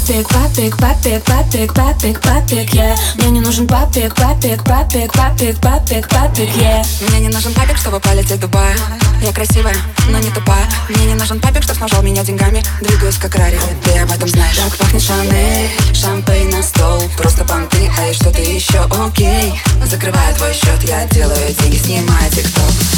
папик, папик, папик, папик, папик, yeah Мне не нужен папик, папик, папик, папик, папик, папик, yeah Мне не нужен папик, чтобы полететь в Дубай Я красивая, но не тупая Мне не нужен папик, чтоб снабжал меня деньгами Двигаюсь как Рари, ты об этом знаешь Так пахнет Шанель, шампейн на стол Просто понты, а и что-то еще окей Закрываю твой счет, я делаю деньги, снимаю тикток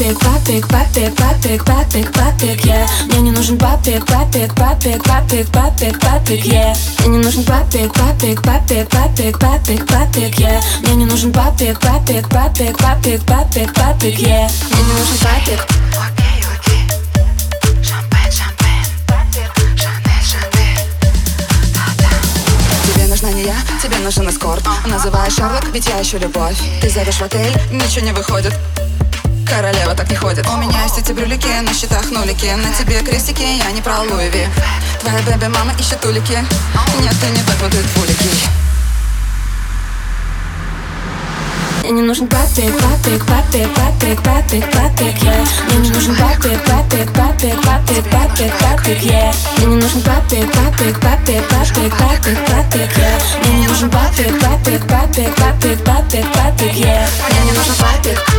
папик, папик, папик, папик, папик, папик, yeah Мне не нужен папик, папик, папик, папик, папик, папик, yeah Мне не нужен папик, папик, папик, папик, папик, папик, yeah Мне не нужен папик, папик, папик, папик, папик, папик, yeah Мне не нужен папик, нужна не я, тебе нужен эскорт Называй Шерлок, ведь я ищу любовь Ты зовешь в отель, ничего не выходит Королева так не ходит У меня есть эти брюлики, на счетах нулики На тебе крестики, я не про Louis V. Твоя baby mama ищет улики Нет, ты не так вот и двуликий Мне не нужен папик, папик, папик, папик, папик, папик, yeah Мне не нужен папик, папик, папик, папик, папик, папик, yeah Мне не нужен папик, папик, папик, папик, папик, папик, yeah Мне не нужен папик, папик, папик, папик, папик, папик, yeah